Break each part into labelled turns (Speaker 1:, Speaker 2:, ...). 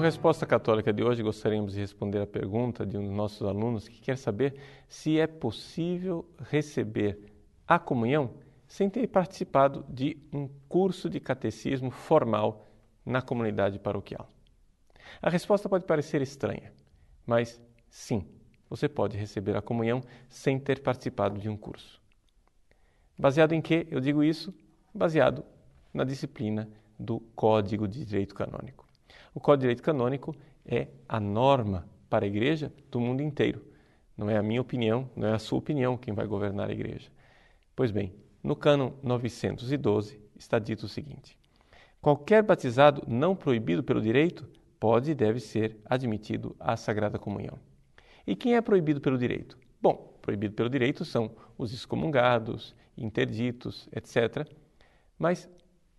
Speaker 1: resposta católica de hoje, gostaríamos de responder a pergunta de um dos nossos alunos que quer saber se é possível receber a comunhão sem ter participado de um curso de catecismo formal na comunidade paroquial. A resposta pode parecer estranha, mas sim, você pode receber a comunhão sem ter participado de um curso. Baseado em que eu digo isso? Baseado na disciplina do Código de Direito Canônico. O Código de Direito Canônico é a norma para a igreja do mundo inteiro. Não é a minha opinião, não é a sua opinião quem vai governar a igreja. Pois bem, no cânon 912 está dito o seguinte: qualquer batizado não proibido pelo direito pode e deve ser admitido à Sagrada Comunhão. E quem é proibido pelo direito? Bom, proibido pelo direito são os excomungados, interditos, etc. Mas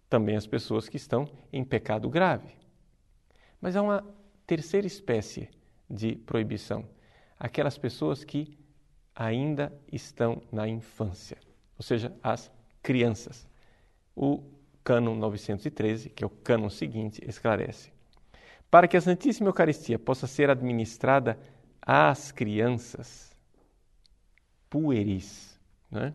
Speaker 1: também as pessoas que estão em pecado grave. Mas há uma terceira espécie de proibição: aquelas pessoas que ainda estão na infância, ou seja, as crianças. O Cânon 913, que é o cânon seguinte, esclarece: para que a Santíssima Eucaristia possa ser administrada às crianças pueris, né?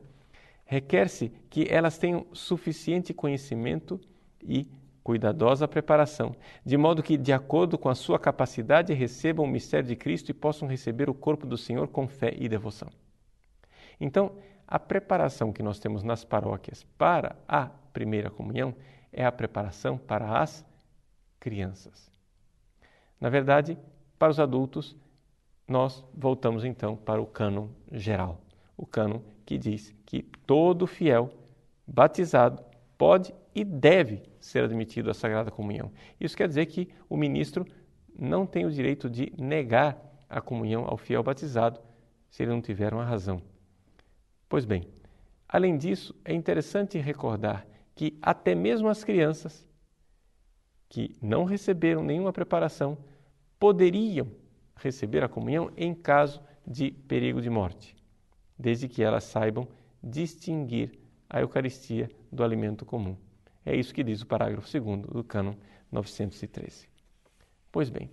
Speaker 1: requer-se que elas tenham suficiente conhecimento e cuidadosa preparação, de modo que, de acordo com a sua capacidade, recebam o mistério de Cristo e possam receber o corpo do Senhor com fé e devoção. Então, a preparação que nós temos nas paróquias para a primeira comunhão é a preparação para as crianças. Na verdade, para os adultos, nós voltamos então para o cânon geral, o cânon que diz que todo fiel batizado pode e deve ser admitido à Sagrada Comunhão. Isso quer dizer que o ministro não tem o direito de negar a comunhão ao fiel batizado se ele não tiver uma razão. Pois bem, além disso, é interessante recordar que até mesmo as crianças que não receberam nenhuma preparação poderiam receber a comunhão em caso de perigo de morte, desde que elas saibam distinguir a Eucaristia do alimento comum. É isso que diz o parágrafo 2 do cânon 913. Pois bem,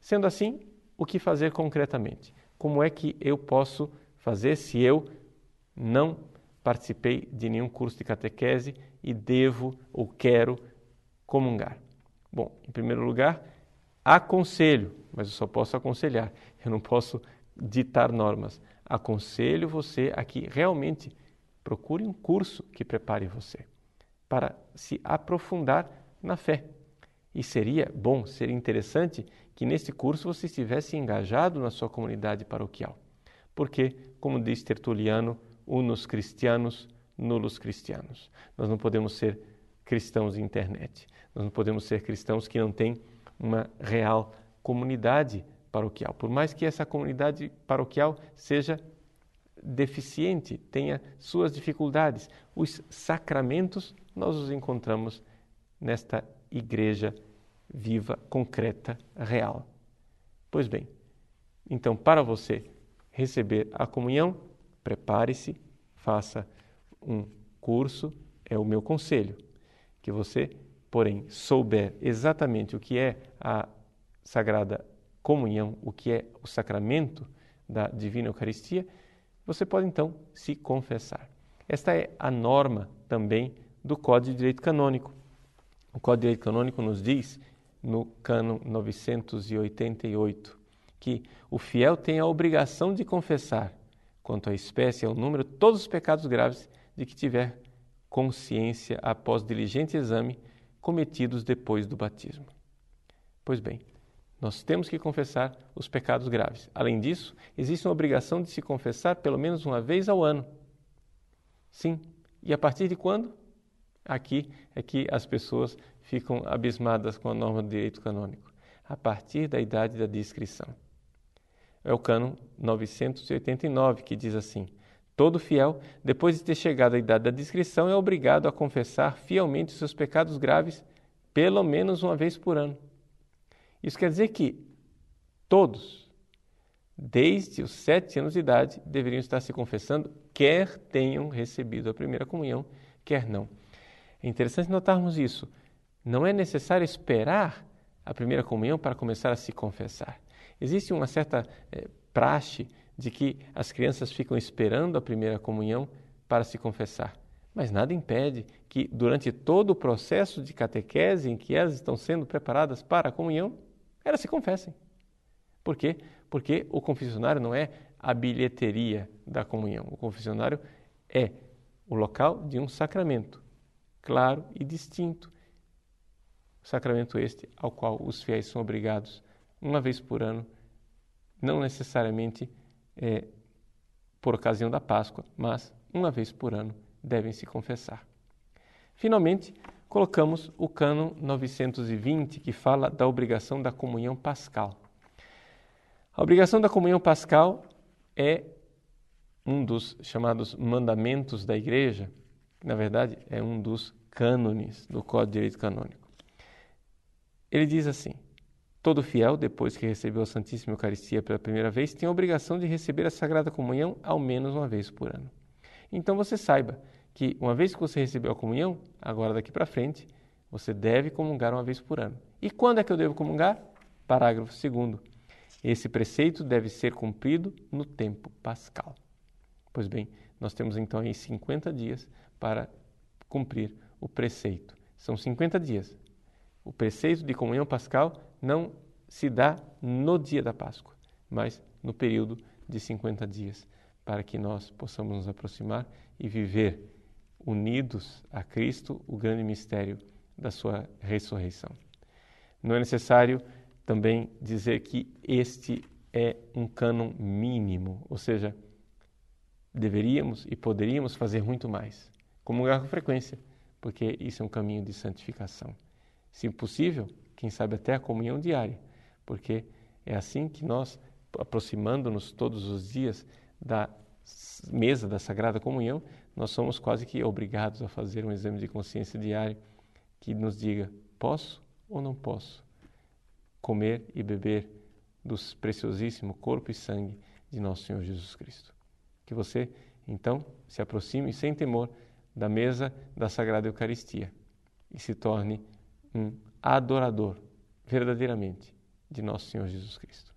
Speaker 1: sendo assim, o que fazer concretamente? Como é que eu posso fazer se eu não participei de nenhum curso de catequese e devo ou quero comungar? Bom, em primeiro lugar, aconselho, mas eu só posso aconselhar, eu não posso ditar normas. Aconselho você a que realmente procure um curso que prepare você para se aprofundar na fé. E seria bom, seria interessante que nesse curso você estivesse engajado na sua comunidade paroquial. Porque, como diz Tertuliano, unos cristianos, nulos cristianos. Nós não podemos ser cristãos de internet. Nós não podemos ser cristãos que não têm uma real comunidade paroquial. Por mais que essa comunidade paroquial seja deficiente, tenha suas dificuldades, os sacramentos nós os encontramos nesta igreja viva, concreta, real. Pois bem, então para você receber a comunhão, prepare-se, faça um curso, é o meu conselho. Que você, porém, souber exatamente o que é a Sagrada Comunhão, o que é o sacramento da Divina Eucaristia, você pode então se confessar. Esta é a norma também do Código de Direito Canônico. O Código de Direito Canônico nos diz, no Cânon 988, que o fiel tem a obrigação de confessar, quanto à espécie e ao número, todos os pecados graves de que tiver consciência após diligente exame cometidos depois do batismo. Pois bem, nós temos que confessar os pecados graves. Além disso, existe uma obrigação de se confessar pelo menos uma vez ao ano. Sim. E a partir de quando? Aqui é que as pessoas ficam abismadas com a norma do direito canônico. A partir da idade da discrição. É o cano 989 que diz assim: Todo fiel, depois de ter chegado à idade da discrição, é obrigado a confessar fielmente seus pecados graves pelo menos uma vez por ano. Isso quer dizer que todos, desde os sete anos de idade, deveriam estar se confessando, quer tenham recebido a primeira comunhão, quer não. É interessante notarmos isso. Não é necessário esperar a primeira comunhão para começar a se confessar. Existe uma certa é, praxe de que as crianças ficam esperando a primeira comunhão para se confessar. Mas nada impede que, durante todo o processo de catequese em que elas estão sendo preparadas para a comunhão, elas se confessem. Por quê? Porque o confessionário não é a bilheteria da comunhão. O confessionário é o local de um sacramento, claro e distinto. Sacramento este ao qual os fiéis são obrigados, uma vez por ano, não necessariamente é, por ocasião da Páscoa, mas uma vez por ano devem se confessar. Finalmente, colocamos o cânon 920, que fala da obrigação da comunhão pascal. A obrigação da comunhão pascal é um dos chamados mandamentos da Igreja, que na verdade é um dos cânones do Código de Direito Canônico. Ele diz assim: Todo fiel, depois que recebeu a Santíssima Eucaristia pela primeira vez, tem a obrigação de receber a Sagrada Comunhão ao menos uma vez por ano. Então você saiba que, uma vez que você recebeu a comunhão, agora daqui para frente, você deve comungar uma vez por ano. E quando é que eu devo comungar? Parágrafo 2. Esse preceito deve ser cumprido no tempo pascal. Pois bem, nós temos então aí 50 dias para cumprir o preceito. São 50 dias. O preceito de comunhão pascal não se dá no dia da Páscoa, mas no período de 50 dias, para que nós possamos nos aproximar e viver unidos a Cristo o grande mistério da sua ressurreição. Não é necessário também dizer que este é um cânon mínimo, ou seja, deveríamos e poderíamos fazer muito mais, comungar com frequência, porque isso é um caminho de santificação. Se possível, quem sabe até a comunhão diária, porque é assim que nós, aproximando-nos todos os dias da mesa da Sagrada Comunhão, nós somos quase que obrigados a fazer um exame de consciência diário que nos diga: posso ou não posso comer e beber dos preciosíssimo corpo e sangue de nosso Senhor Jesus Cristo. Que você, então, se aproxime sem temor da mesa da Sagrada Eucaristia e se torne um adorador, verdadeiramente, de nosso Senhor Jesus Cristo.